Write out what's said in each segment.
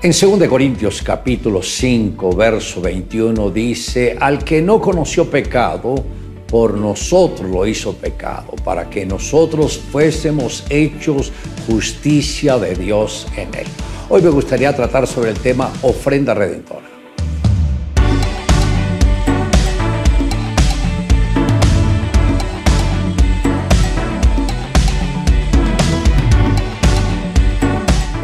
En 2 Corintios capítulo 5, verso 21 dice, al que no conoció pecado, por nosotros lo hizo pecado, para que nosotros fuésemos hechos justicia de Dios en él. Hoy me gustaría tratar sobre el tema ofrenda redentora.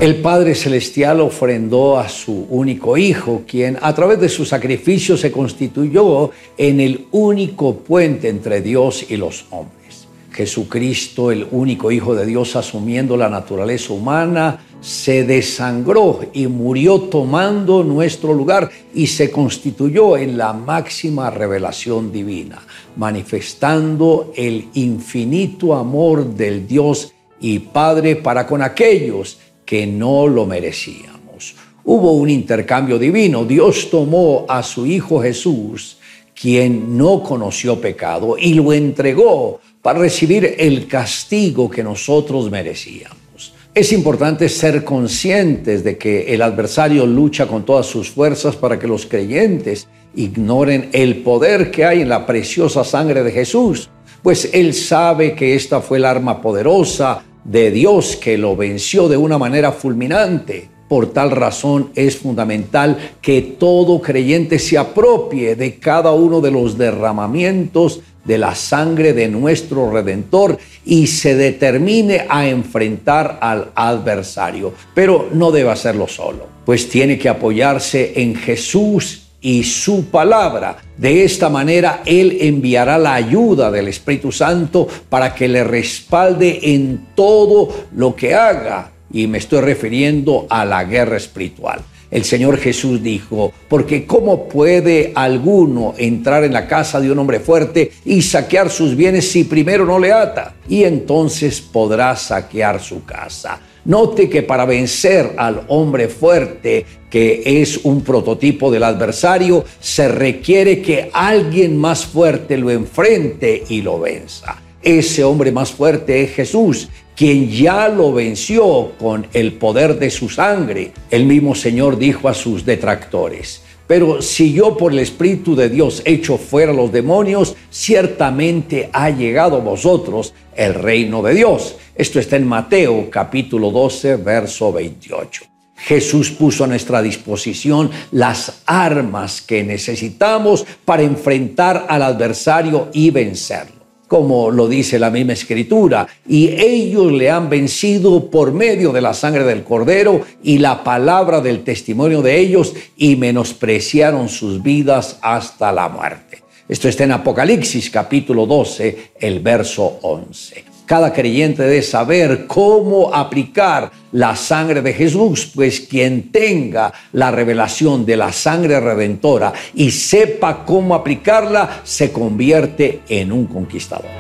El Padre Celestial ofrendó a su único Hijo, quien a través de su sacrificio se constituyó en el único puente entre Dios y los hombres. Jesucristo, el único Hijo de Dios, asumiendo la naturaleza humana, se desangró y murió tomando nuestro lugar y se constituyó en la máxima revelación divina, manifestando el infinito amor del Dios y Padre para con aquellos que no lo merecíamos. Hubo un intercambio divino. Dios tomó a su Hijo Jesús, quien no conoció pecado, y lo entregó para recibir el castigo que nosotros merecíamos. Es importante ser conscientes de que el adversario lucha con todas sus fuerzas para que los creyentes ignoren el poder que hay en la preciosa sangre de Jesús, pues Él sabe que esta fue el arma poderosa de Dios que lo venció de una manera fulminante. Por tal razón es fundamental que todo creyente se apropie de cada uno de los derramamientos de la sangre de nuestro Redentor y se determine a enfrentar al adversario. Pero no debe hacerlo solo, pues tiene que apoyarse en Jesús y su palabra. De esta manera Él enviará la ayuda del Espíritu Santo para que le respalde en todo lo que haga. Y me estoy refiriendo a la guerra espiritual. El Señor Jesús dijo, porque ¿cómo puede alguno entrar en la casa de un hombre fuerte y saquear sus bienes si primero no le ata? Y entonces podrá saquear su casa. Note que para vencer al hombre fuerte, que es un prototipo del adversario, se requiere que alguien más fuerte lo enfrente y lo venza. Ese hombre más fuerte es Jesús, quien ya lo venció con el poder de su sangre. El mismo Señor dijo a sus detractores, pero si yo por el Espíritu de Dios echo fuera los demonios, ciertamente ha llegado a vosotros el reino de Dios. Esto está en Mateo capítulo 12, verso 28. Jesús puso a nuestra disposición las armas que necesitamos para enfrentar al adversario y vencerlo como lo dice la misma escritura, y ellos le han vencido por medio de la sangre del cordero y la palabra del testimonio de ellos, y menospreciaron sus vidas hasta la muerte. Esto está en Apocalipsis capítulo 12, el verso 11. Cada creyente debe saber cómo aplicar la sangre de Jesús, pues quien tenga la revelación de la sangre redentora y sepa cómo aplicarla, se convierte en un conquistador.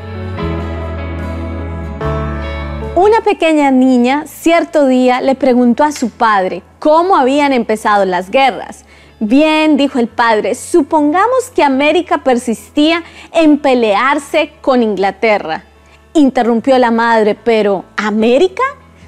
Una pequeña niña cierto día le preguntó a su padre cómo habían empezado las guerras. Bien, dijo el padre, supongamos que América persistía en pelearse con Inglaterra interrumpió la madre, pero ¿América?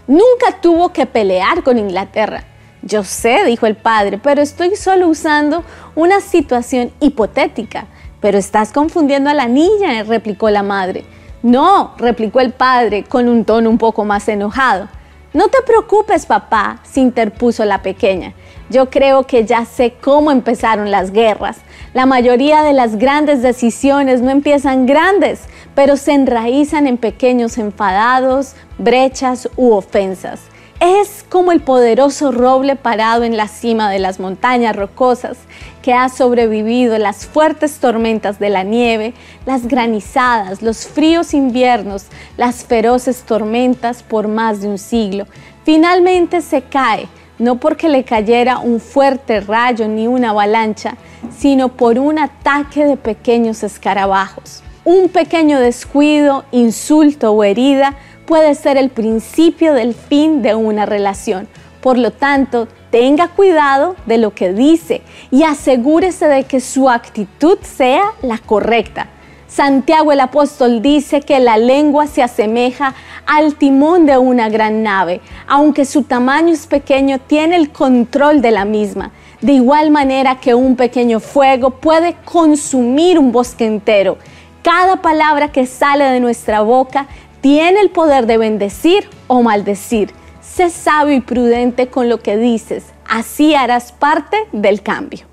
Nunca tuvo que pelear con Inglaterra. Yo sé, dijo el padre, pero estoy solo usando una situación hipotética. Pero estás confundiendo a la niña, replicó la madre. No, replicó el padre con un tono un poco más enojado. No te preocupes, papá, se interpuso la pequeña. Yo creo que ya sé cómo empezaron las guerras. La mayoría de las grandes decisiones no empiezan grandes, pero se enraizan en pequeños enfadados, brechas u ofensas. Es como el poderoso roble parado en la cima de las montañas rocosas que ha sobrevivido las fuertes tormentas de la nieve, las granizadas, los fríos inviernos, las feroces tormentas por más de un siglo. Finalmente se cae, no porque le cayera un fuerte rayo ni una avalancha, sino por un ataque de pequeños escarabajos. Un pequeño descuido, insulto o herida puede ser el principio del fin de una relación. Por lo tanto, tenga cuidado de lo que dice y asegúrese de que su actitud sea la correcta. Santiago el apóstol dice que la lengua se asemeja al timón de una gran nave. Aunque su tamaño es pequeño, tiene el control de la misma. De igual manera que un pequeño fuego puede consumir un bosque entero. Cada palabra que sale de nuestra boca tiene el poder de bendecir o maldecir. Sé sabio y prudente con lo que dices. Así harás parte del cambio.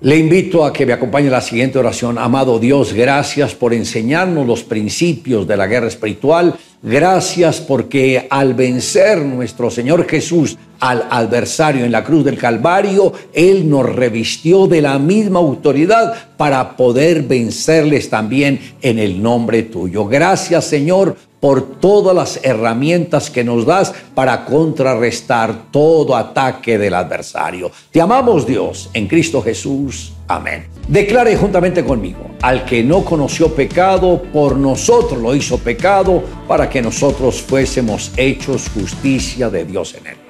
Le invito a que me acompañe la siguiente oración. Amado Dios, gracias por enseñarnos los principios de la guerra espiritual. Gracias porque al vencer nuestro Señor Jesús al adversario en la cruz del Calvario, Él nos revistió de la misma autoridad para poder vencerles también en el nombre tuyo. Gracias Señor por todas las herramientas que nos das para contrarrestar todo ataque del adversario. Te amamos Dios en Cristo Jesús. Amén. Declare juntamente conmigo, al que no conoció pecado, por nosotros lo hizo pecado, para que nosotros fuésemos hechos justicia de Dios en él.